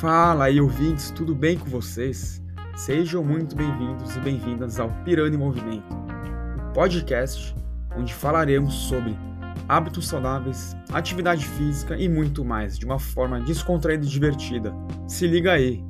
Fala aí, ouvintes, tudo bem com vocês? Sejam muito bem-vindos e bem-vindas ao Pirani em Movimento, um podcast onde falaremos sobre hábitos saudáveis, atividade física e muito mais, de uma forma descontraída e divertida. Se liga aí!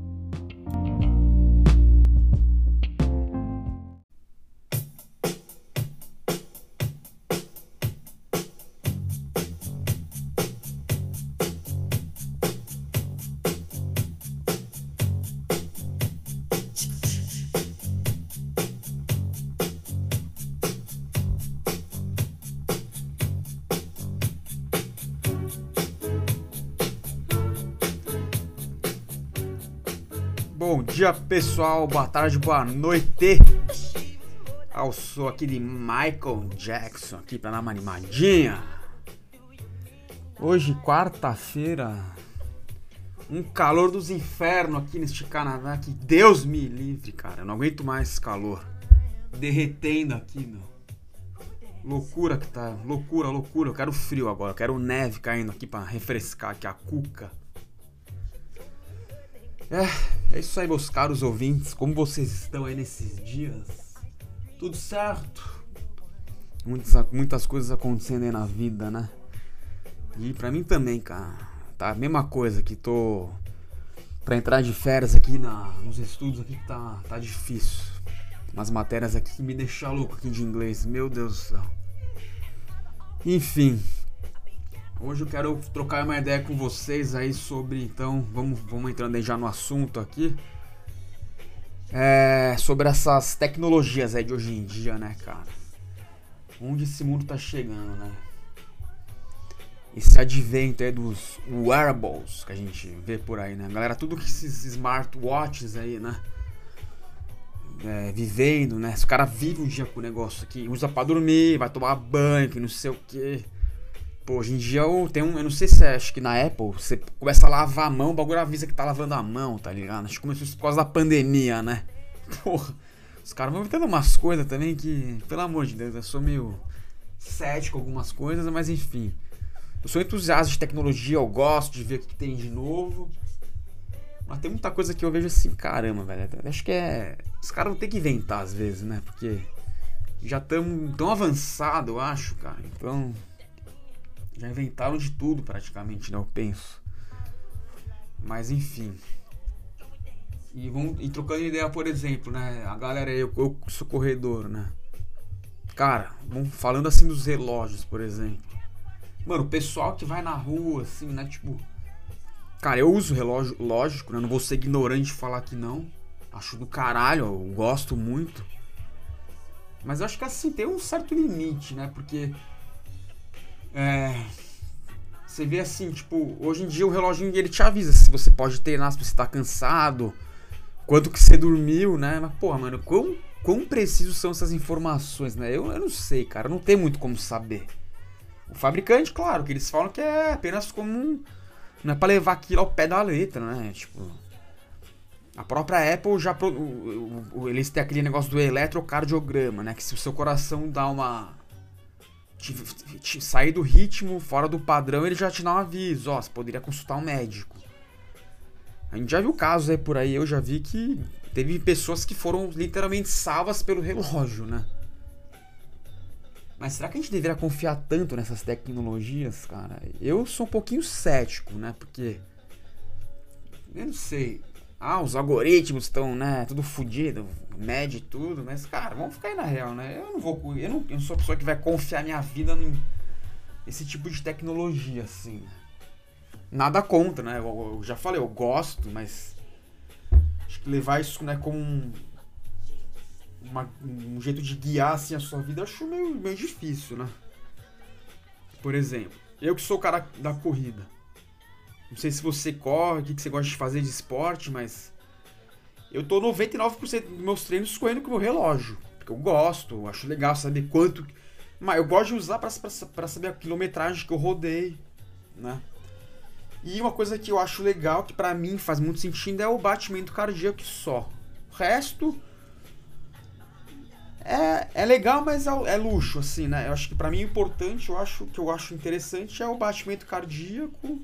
Bom dia pessoal, boa tarde, boa noite. Eu sou aquele Michael Jackson aqui pra dar uma animadinha. Hoje, quarta-feira, um calor dos infernos aqui neste Canadá que Deus me livre, cara. Eu não aguento mais esse calor. Derretendo aqui, meu. Loucura que tá, loucura, loucura. Eu quero frio agora, eu quero neve caindo aqui pra refrescar aqui a cuca. É, é isso aí, meus caros ouvintes. Como vocês estão aí nesses dias? Tudo certo? Muitas, muitas coisas acontecendo aí na vida, né? E pra mim também, cara. Tá a mesma coisa que tô pra entrar de férias aqui na, nos estudos aqui que tá, tá difícil. Umas matérias aqui que me deixam louco aqui de inglês. Meu Deus do céu. Enfim, Hoje eu quero trocar uma ideia com vocês aí sobre, então, vamos, vamos entrando aí já no assunto aqui. É, sobre essas tecnologias aí de hoje em dia, né, cara? Onde esse mundo tá chegando, né? Esse advento aí dos wearables que a gente vê por aí, né? Galera, tudo que esses smartwatches aí, né? É, vivendo, né? Esse cara vive o dia com o negócio aqui, usa pra dormir, vai tomar banho, que não sei o que. Pô, hoje em dia eu tenho um. Eu não sei se é, acho que na Apple você começa a lavar a mão, o bagulho avisa que tá lavando a mão, tá ligado? Acho que começou por causa da pandemia, né? Porra, os caras vão inventando umas coisas também que, pelo amor de Deus, eu sou meio cético algumas coisas, mas enfim. Eu sou entusiasta de tecnologia, eu gosto de ver o que tem de novo. Mas tem muita coisa que eu vejo assim, caramba, velho. Acho que é. Os caras vão ter que inventar às vezes, né? Porque já estamos tão avançado, eu acho, cara. Então. Já inventaram de tudo praticamente, né? Eu penso. Mas enfim. E, vão, e trocando ideia, por exemplo, né? A galera, eu, eu sou corredor, né? Cara, vamos falando assim dos relógios, por exemplo. Mano, o pessoal que vai na rua, assim, né? Tipo. Cara, eu uso relógio, lógico, né? Não vou ser ignorante de falar que não. Acho do caralho, eu gosto muito. Mas eu acho que assim, tem um certo limite, né? Porque é, você vê assim, tipo, hoje em dia o relógio ele te avisa se você pode treinar, se você tá cansado, quanto que você dormiu, né? Mas, porra, mano, quão, quão precisos são essas informações, né? Eu, eu não sei, cara, não tem muito como saber. O fabricante, claro, que eles falam que é apenas como um. Não é pra levar aquilo ao pé da letra, né? Tipo. A própria Apple já. Eles têm aquele negócio do eletrocardiograma, né? Que se o seu coração dá uma te, te, sair do ritmo, fora do padrão, ele já te dá um aviso, ó, você poderia consultar um médico. A gente já viu casos aí por aí, eu já vi que teve pessoas que foram literalmente salvas pelo relógio, né? Mas será que a gente deveria confiar tanto nessas tecnologias, cara? Eu sou um pouquinho cético, né? Porque. Eu não sei. Ah, os algoritmos estão, né? Tudo fodido mede tudo, mas, cara, vamos ficar aí na real, né? Eu não vou. Eu não, eu não sou a pessoa que vai confiar minha vida em esse tipo de tecnologia, assim. Nada contra, né? Eu, eu já falei, eu gosto, mas. Acho que levar isso né, como um, uma, um jeito de guiar assim, a sua vida, acho meio, meio difícil, né? Por exemplo, eu que sou o cara da corrida. Não sei se você corre, o que você gosta de fazer de esporte, mas eu tô 99% dos meus treinos correndo com o meu relógio. Porque eu gosto, acho legal saber quanto. Mas eu gosto de usar para saber a quilometragem que eu rodei, né? E uma coisa que eu acho legal, que para mim faz muito sentido, é o batimento cardíaco só. O resto é, é legal, mas é, é luxo, assim, né? Eu acho que para mim o importante, eu acho que eu acho interessante é o batimento cardíaco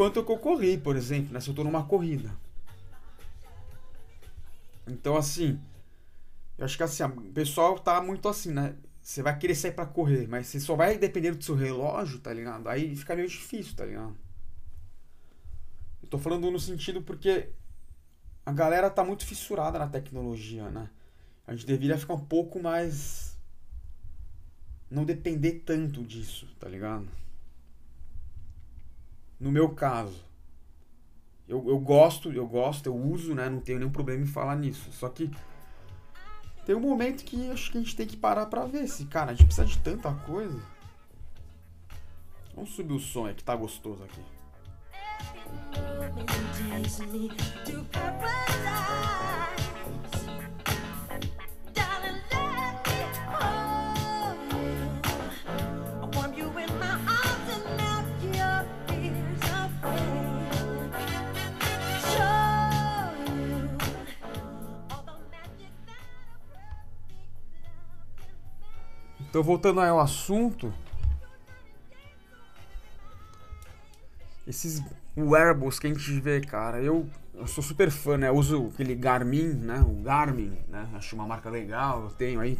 quanto que eu corri, por exemplo, né? Se eu tô numa corrida. Então, assim, eu acho que assim, o pessoal tá muito assim, né? Você vai querer sair para correr, mas você só vai depender do seu relógio, tá ligado? Aí fica meio difícil, tá ligado? Eu tô falando no sentido porque a galera tá muito fissurada na tecnologia, né? A gente deveria ficar um pouco mais. Não depender tanto disso, tá ligado? No meu caso, eu, eu gosto, eu gosto, eu uso, né? Não tenho nenhum problema em falar nisso. Só que tem um momento que acho que a gente tem que parar pra ver se, cara, a gente precisa de tanta coisa. Vamos subir o som aí que tá gostoso aqui. Então, voltando ao assunto. Esses wearables que a gente vê, cara, eu, eu sou super fã, né? Eu uso aquele Garmin, né? O Garmin, né? Acho uma marca legal, eu tenho aí.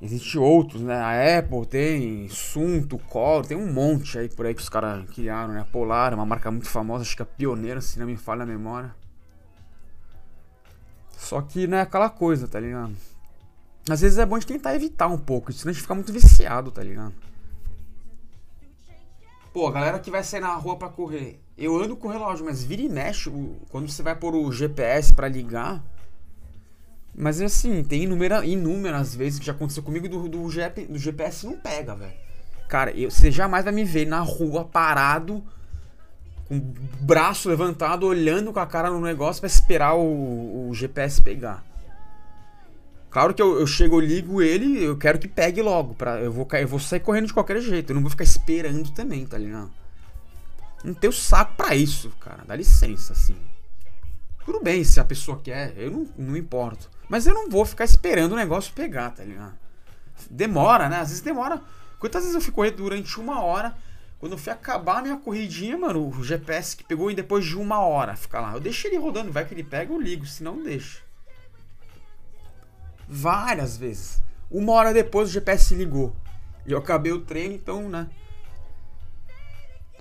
Existem outros, né? A Apple tem, Sunto, Core, tem um monte aí por aí que os caras criaram, né? Polar, uma marca muito famosa, acho que é pioneira, se não me falha a memória. Só que não é aquela coisa, tá ligado? Às vezes é bom de tentar evitar um pouco, senão a gente fica muito viciado, tá ligado? Pô, a galera que vai sair na rua para correr. Eu ando com o relógio, mas vira e mexe quando você vai pôr o GPS para ligar. Mas assim, tem inúmera, inúmeras vezes que já aconteceu comigo do, do, do GPS não pega, velho. Cara, eu, você jamais vai me ver na rua parado, com o braço levantado, olhando com a cara no negócio para esperar o, o GPS pegar. Claro que eu, eu chego, eu ligo ele, eu quero que pegue logo. Pra, eu, vou, eu vou sair correndo de qualquer jeito. Eu não vou ficar esperando também, tá ligado? Não tenho saco pra isso, cara. Dá licença, assim. Tudo bem se a pessoa quer, eu não, não importo. Mas eu não vou ficar esperando o negócio pegar, tá ligado? Demora, né? Às vezes demora. Quantas vezes eu fui correr durante uma hora? Quando eu fui acabar a minha corridinha, mano, o GPS que pegou e depois de uma hora ficar lá. Eu deixo ele rodando, vai que ele pega, eu ligo, se não deixa. Várias vezes. Uma hora depois o GPS ligou. E eu acabei o treino, então, né?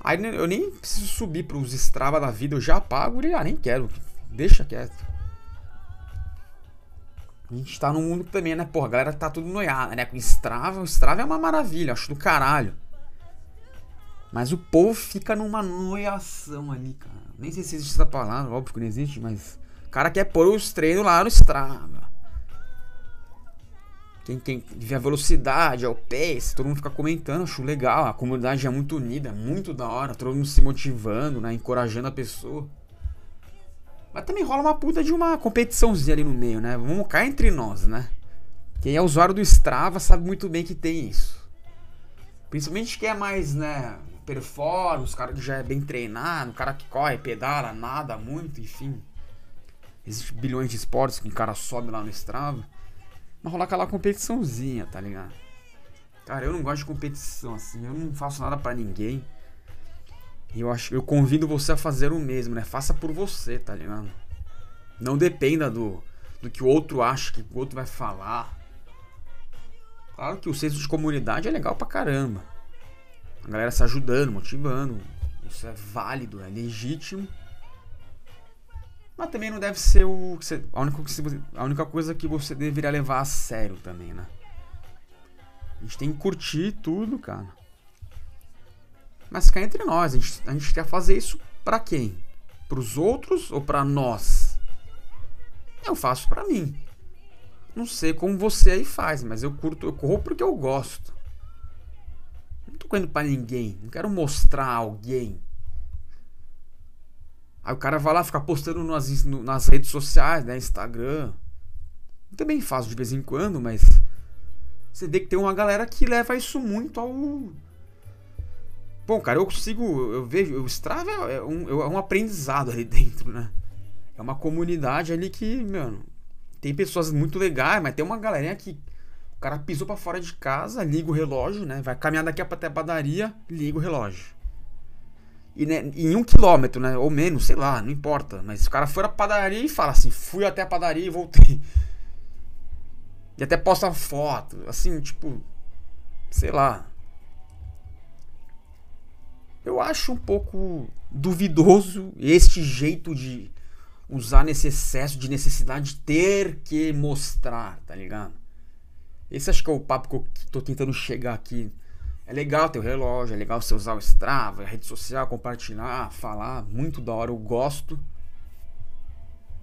Aí eu nem preciso subir pros Strava da vida, eu já apago e ah, nem quero. Deixa quieto. A gente tá num mundo também, né? Porra, a galera tá tudo noiada, né? Com Strava, o Strava é uma maravilha, acho do caralho. Mas o povo fica numa noiação ali, cara. Nem sei se existe essa palavra, óbvio que não existe, mas. O cara quer pôr os treinos lá no Strava. Quem, quem vê a velocidade, o pace, todo mundo fica comentando, acho legal. A comunidade é muito unida, muito da hora, todo mundo se motivando, né? Encorajando a pessoa. Mas também rola uma puta de uma competiçãozinha ali no meio, né? Vamos cá entre nós, né? Quem é usuário do Strava sabe muito bem que tem isso. Principalmente quem é mais, né? Performance, cara que já é bem treinado, cara que corre, pedala, nada muito, enfim. Existem bilhões de esportes que o cara sobe lá no Strava. Mas rolar aquela competiçãozinha, tá ligado? Cara, eu não gosto de competição assim, eu não faço nada para ninguém. E eu acho, eu convido você a fazer o mesmo, né? Faça por você, tá ligado? Não dependa do, do que o outro acha, que o outro vai falar. Claro que o senso de comunidade é legal pra caramba. A galera se ajudando, motivando. Isso é válido, é legítimo. Mas também não deve ser o você, a, única, a única coisa que você deveria levar a sério também, né? A gente tem que curtir tudo, cara. Mas cá entre nós, a gente, a gente quer fazer isso para quem? Para os outros ou para nós? Eu faço para mim. Não sei como você aí faz, mas eu curto, eu corro porque eu gosto. Não tô correndo para ninguém, não quero mostrar a alguém. Aí o cara vai lá ficar postando nas, nas redes sociais, né? Instagram. Eu também faço de vez em quando, mas. Você vê que tem uma galera que leva isso muito ao. Bom, cara, eu consigo. Eu vejo. O Strava é um, é um aprendizado ali dentro, né? É uma comunidade ali que, mano. Tem pessoas muito legais, mas tem uma galerinha que. O cara pisou para fora de casa, liga o relógio, né? Vai caminhar daqui até a padaria, liga o relógio. E, né, em um quilômetro, né? Ou menos, sei lá, não importa. Mas o cara foi à padaria e fala assim: fui até a padaria e voltei. E até posta foto, assim, tipo, sei lá. Eu acho um pouco duvidoso este jeito de usar nesse excesso de necessidade de ter que mostrar, tá ligado? Esse acho que é o papo que eu tô tentando chegar aqui. É legal ter o relógio, é legal você usar o Strava, a rede social, compartilhar, falar, muito da hora, eu gosto.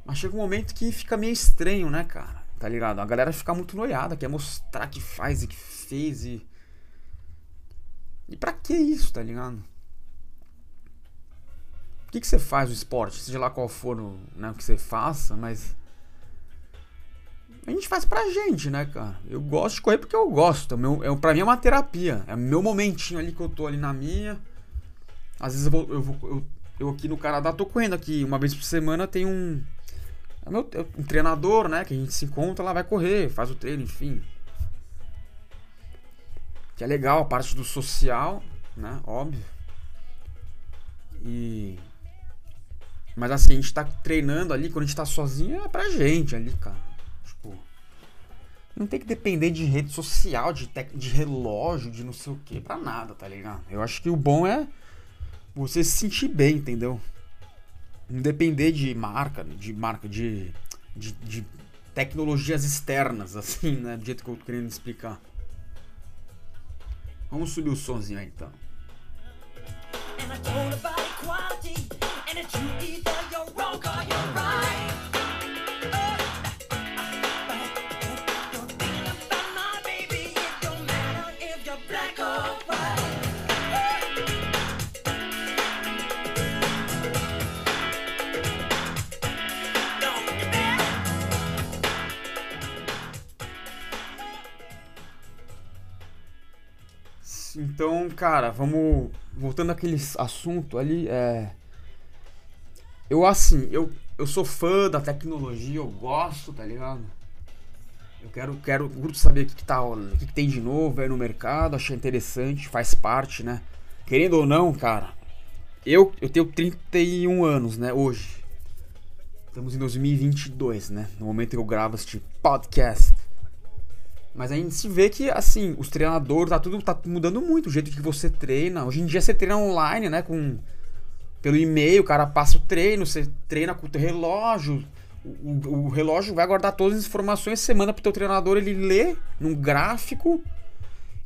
Mas chega um momento que fica meio estranho, né, cara? Tá ligado? A galera fica muito noiada, quer mostrar que faz e que fez e. E pra que isso, tá ligado? O que, que você faz no esporte? Seja lá qual for o né, que você faça, mas. A gente faz pra gente, né, cara? Eu gosto de correr porque eu gosto. É meu, é, pra mim é uma terapia. É meu momentinho ali que eu tô ali na minha. Às vezes eu vou. Eu, vou, eu, eu aqui no Canadá tô correndo aqui. Uma vez por semana tem um é meu, é um treinador, né? Que a gente se encontra lá, vai correr, faz o treino, enfim. Que é legal a parte do social, né? Óbvio. E. Mas assim, a gente tá treinando ali, quando a gente tá sozinho, é pra gente ali, cara. Não tem que depender de rede social, de, de relógio, de não sei o que, pra nada, tá ligado? Eu acho que o bom é você se sentir bem, entendeu? não depender de marca, de marca, de, de, de, tecnologias externas, assim, né? Do jeito que eu tô querendo explicar. Vamos subir o sonzinho aí então. And Então, cara, vamos. Voltando àquele assunto ali, é. Eu, assim, eu, eu sou fã da tecnologia, eu gosto, tá ligado? Eu quero, quero muito saber o que, que, tá, o que, que tem de novo aí no mercado, achei interessante, faz parte, né? Querendo ou não, cara, eu, eu tenho 31 anos, né, hoje. Estamos em 2022, né? No momento que eu gravo este podcast. Mas a gente se vê que, assim, os treinadores, tá tudo tá mudando muito o jeito que você treina. Hoje em dia você treina online, né? Com, pelo e-mail, o cara passa o treino, você treina com o teu relógio. O, o, relógio vai guardar todas as informações, você manda pro teu treinador, ele lê num gráfico,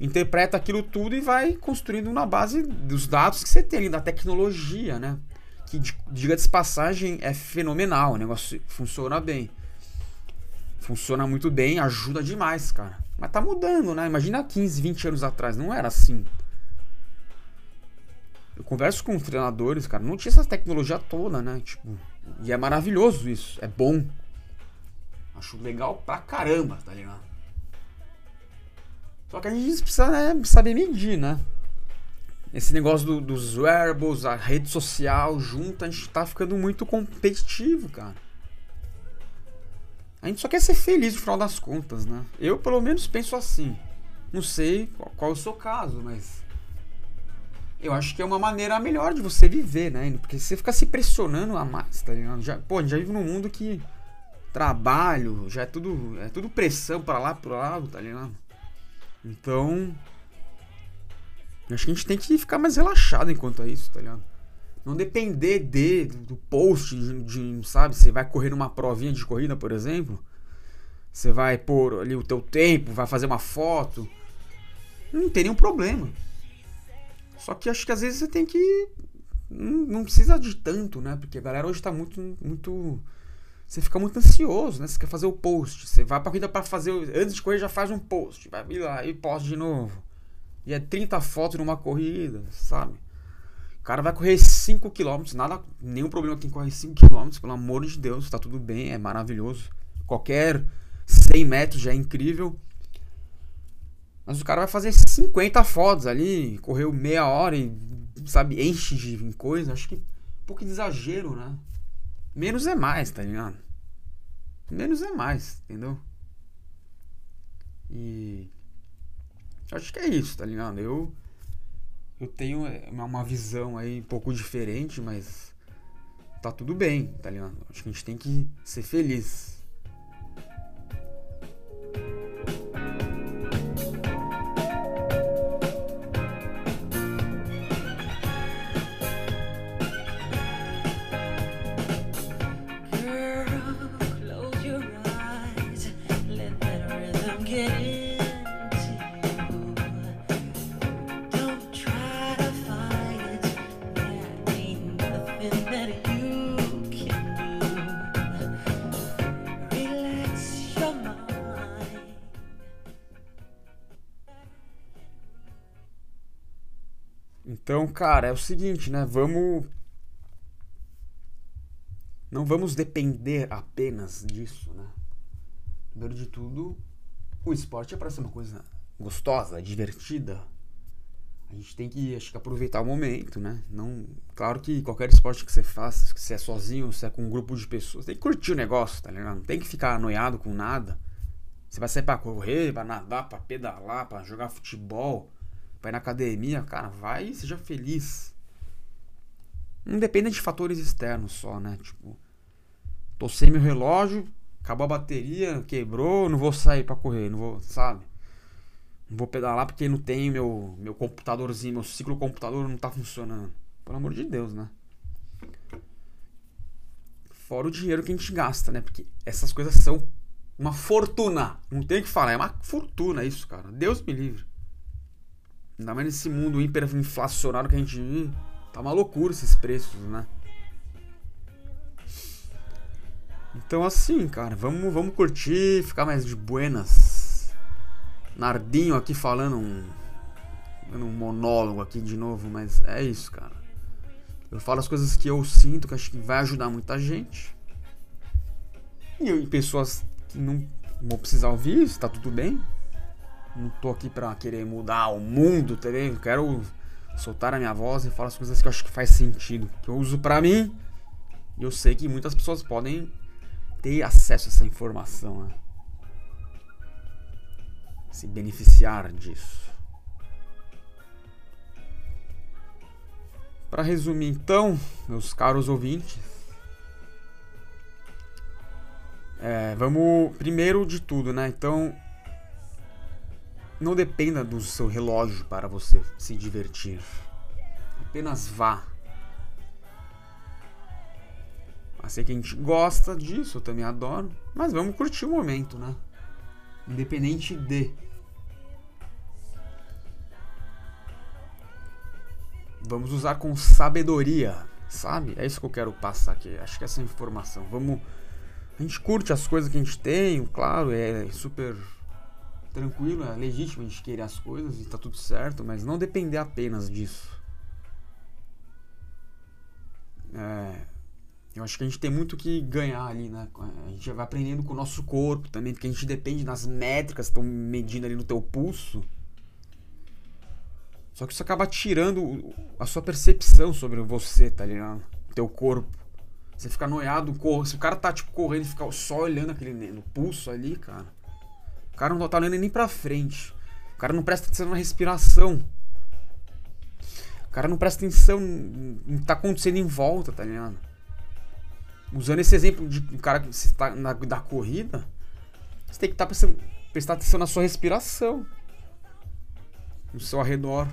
interpreta aquilo tudo e vai construindo na base dos dados que você tem, da tecnologia, né? Que, diga de passagem, é fenomenal, o negócio funciona bem. Funciona muito bem, ajuda demais, cara. Mas tá mudando, né? Imagina 15, 20 anos atrás, não era assim. Eu converso com treinadores, cara, não tinha essa tecnologia toda, né? Tipo, e é maravilhoso isso, é bom. Acho legal pra caramba, tá ligado? Só que a gente precisa né, saber medir, né? Esse negócio do, dos wearables, a rede social junto, a gente tá ficando muito competitivo, cara. A gente só quer ser feliz no final das contas, né? Eu, pelo menos, penso assim. Não sei qual, qual é o seu caso, mas. Eu acho que é uma maneira melhor de você viver, né? Porque você fica se pressionando a mais, tá ligado? Já, pô, a gente já vive num mundo que trabalho, já é tudo, é tudo pressão para lá, pro lado, tá ligado? Então, acho que a gente tem que ficar mais relaxado enquanto é isso, tá ligado? Não depender de, do post, de, de, sabe? Você vai correr numa provinha de corrida, por exemplo. Você vai pôr ali o teu tempo, vai fazer uma foto. Não tem nenhum problema. Só que acho que às vezes você tem que. Não, não precisa de tanto, né? Porque a galera hoje tá muito. muito você fica muito ansioso, né? Você quer fazer o post. Você vai pra corrida para fazer. Antes de correr, já faz um post. Vai lá e posta de novo. E é 30 fotos numa corrida, sabe? O cara vai correr 5 km, nada, nenhum problema quem corre 5 km, pelo amor de Deus, tá tudo bem, é maravilhoso. Qualquer 100 metros já é incrível. Mas o cara vai fazer 50 fotos ali, correu meia hora e, sabe, enche de coisa. Acho que um pouco de exagero, né? Menos é mais, tá ligado? Menos é mais, entendeu? E. Acho que é isso, tá ligado? Eu eu tenho é, uma visão aí um pouco diferente, mas tá tudo bem, tá ligado? Acho que a gente tem que ser feliz. Então, cara, é o seguinte, né? Vamos. Não vamos depender apenas disso, né? Primeiro de tudo, o esporte é para ser uma coisa gostosa, divertida. A gente tem que, acho que, aproveitar o momento, né? Não, claro que qualquer esporte que você faça, se é sozinho, se é com um grupo de pessoas, tem que curtir o negócio, tá ligado? Não tem que ficar anoiado com nada. Você vai sair pra correr, pra nadar, pra pedalar, pra jogar futebol vai na academia, cara, vai e seja feliz. Não depende de fatores externos só, né? Tipo, tô sem meu relógio, acabou a bateria, quebrou, não vou sair para correr, não vou, sabe? Não vou pedalar porque não tem meu, meu computadorzinho, meu ciclo computador não tá funcionando. Pelo amor de Deus, né? Fora o dinheiro que a gente gasta, né? Porque essas coisas são uma fortuna. Não tem o que falar, é uma fortuna isso, cara. Deus me livre. Ainda mais nesse mundo hiperinflacionário que a gente vive. Tá uma loucura esses preços, né? Então assim, cara, vamos, vamos curtir, ficar mais de buenas. Nardinho aqui falando um, um monólogo aqui de novo, mas é isso, cara. Eu falo as coisas que eu sinto, que acho que vai ajudar muita gente. E, e pessoas que não vão precisar ouvir isso, tá tudo bem. Não tô aqui pra querer mudar o mundo, entendeu? Quero soltar a minha voz e falar as coisas que eu acho que faz sentido. Que eu uso pra mim. E eu sei que muitas pessoas podem ter acesso a essa informação, né? Se beneficiar disso. Para resumir, então, meus caros ouvintes, é, vamos primeiro de tudo, né? Então, não dependa do seu relógio para você se divertir. Apenas vá. Eu sei que a gente gosta disso, eu também adoro. Mas vamos curtir o momento, né? Independente de. Vamos usar com sabedoria, sabe? É isso que eu quero passar aqui. Acho que essa informação. Vamos. A gente curte as coisas que a gente tem, claro, é super tranquilo, é legítimo a gente querer as coisas e tá tudo certo, mas não depender apenas disso. É, eu acho que a gente tem muito que ganhar ali, né? A gente vai aprendendo com o nosso corpo também, porque a gente depende das métricas que estão medindo ali no teu pulso. Só que isso acaba tirando a sua percepção sobre você, tá ligado? O teu corpo. Você fica noiado, se o cara tá tipo correndo e fica só olhando aquele no pulso ali, cara cara não tá olhando nem pra frente. O cara não presta atenção na respiração. O cara não presta atenção no que tá acontecendo em volta, tá ligado? Usando esse exemplo de um cara que está na, da corrida, você tem que estar tá prestando, prestar atenção na sua respiração. No seu arredor.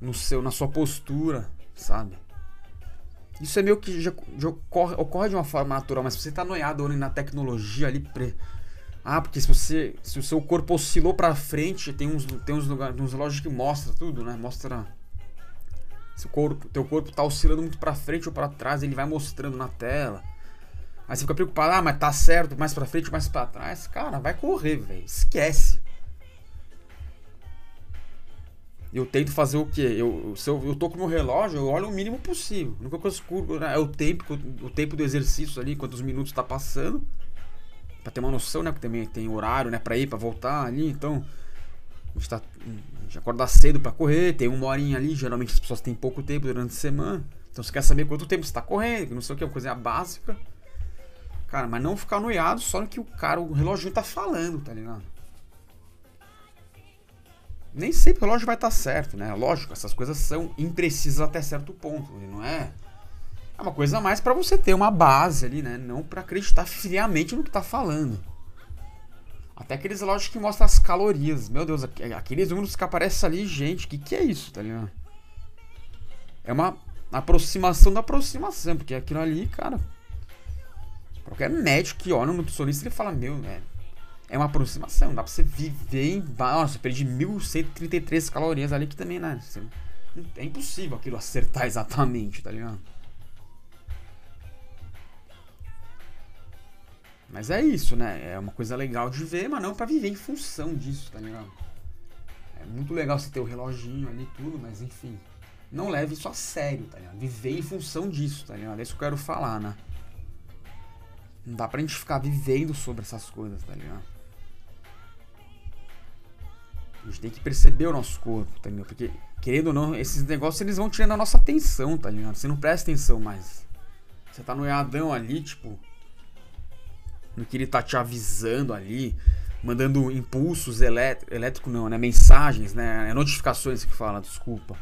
No seu, na sua postura, sabe? Isso é meio que já, já ocorre, ocorre, de uma forma natural, mas se você tá noiado olhando na tecnologia ali, pre, ah, porque se você. Se o seu corpo oscilou pra frente, tem uns, tem uns lugares, uns relógios que mostra tudo, né? Mostra. Se o corpo, teu corpo tá oscilando muito pra frente ou pra trás, ele vai mostrando na tela. Aí você fica preocupado, ah, mas tá certo, mais pra frente, mais pra trás. Cara, vai correr, velho. Esquece. Eu tento fazer o quê? Eu, se eu, eu tô com o meu relógio, eu olho o mínimo possível. A única coisa que né, é o tempo, o tempo do exercício ali, quantos minutos tá passando para ter uma noção, né? Porque também tem horário, né? Para ir, para voltar ali. Então, a gente, tá, a gente acorda cedo para correr, tem uma horinha ali. Geralmente as pessoas têm pouco tempo durante a semana. Então, você quer saber quanto tempo você tá correndo, não sei o que, uma coisa básica. Cara, mas não ficar noiado só no que o cara, o relógio tá falando, tá ligado? nem sempre o relógio vai estar certo, né? Lógico, essas coisas são imprecisas até certo ponto, não é? É uma coisa mais para você ter uma base ali, né? Não para acreditar friamente no que tá falando. Até aqueles relógios que mostram as calorias. Meu Deus, aqueles números que aparecem ali, gente, que que é isso, tá ligado? É uma aproximação da aproximação, porque aquilo ali, cara, qualquer médico que olha no nutricionista, ele fala, meu, né? É uma aproximação, dá pra você viver em. Nossa, eu perdi 1133 calorias ali que também, né? É impossível aquilo acertar exatamente, tá ligado? Mas é isso, né? É uma coisa legal de ver, mas não para viver em função disso, tá ligado? É muito legal você ter o reloginho ali e tudo, mas enfim. Não leve isso a sério, tá ligado? Viver em função disso, tá ligado? É isso que eu quero falar, né? Não dá pra gente ficar vivendo sobre essas coisas, tá ligado? A gente tem que perceber o nosso corpo, tá ligado? Porque, querendo ou não, esses negócios eles vão tirando a nossa atenção, tá ligado? Você não presta atenção mais. Você tá no eadão ali, tipo, no que ele tá te avisando ali, mandando impulsos elétricos, elétrico não, né? Mensagens, né? É notificações que fala, desculpa.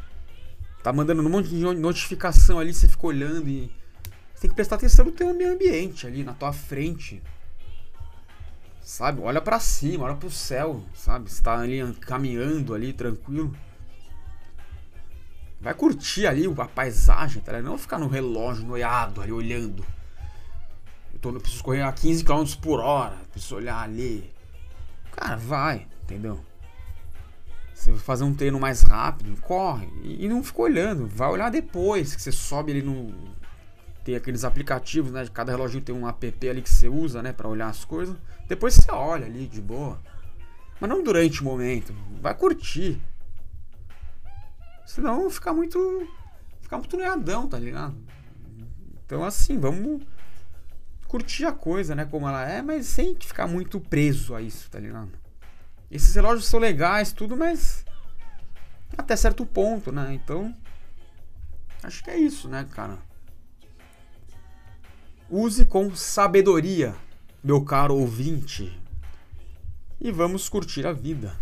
Tá mandando um monte de notificação ali, você fica olhando e. Você tem que prestar atenção no teu meio ambiente ali, na tua frente. Sabe? Olha para cima, olha pro céu, sabe? Você tá ali caminhando ali, tranquilo. Vai curtir ali a paisagem, tá? Não ficar no relógio noiado ali olhando. Tô, eu preciso correr a 15 km por hora. Preciso olhar ali. Cara, vai, entendeu? Você vai fazer um treino mais rápido, corre. E, e não fica olhando. Vai olhar depois que você sobe ali no. Tem aqueles aplicativos, né? Cada relógio tem um app ali que você usa, né? Pra olhar as coisas. Depois você olha ali de boa. Mas não durante o momento. Vai curtir. Senão fica muito. Fica muito noiadão, tá ligado? Então assim, vamos curtir a coisa, né? Como ela é, mas sem ficar muito preso a isso, tá ligado? Esses relógios são legais, tudo, mas até certo ponto, né? Então, acho que é isso, né, cara? Use com sabedoria, meu caro ouvinte, e vamos curtir a vida.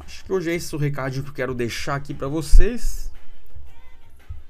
Acho que hoje é esse o recado que eu quero deixar aqui para vocês.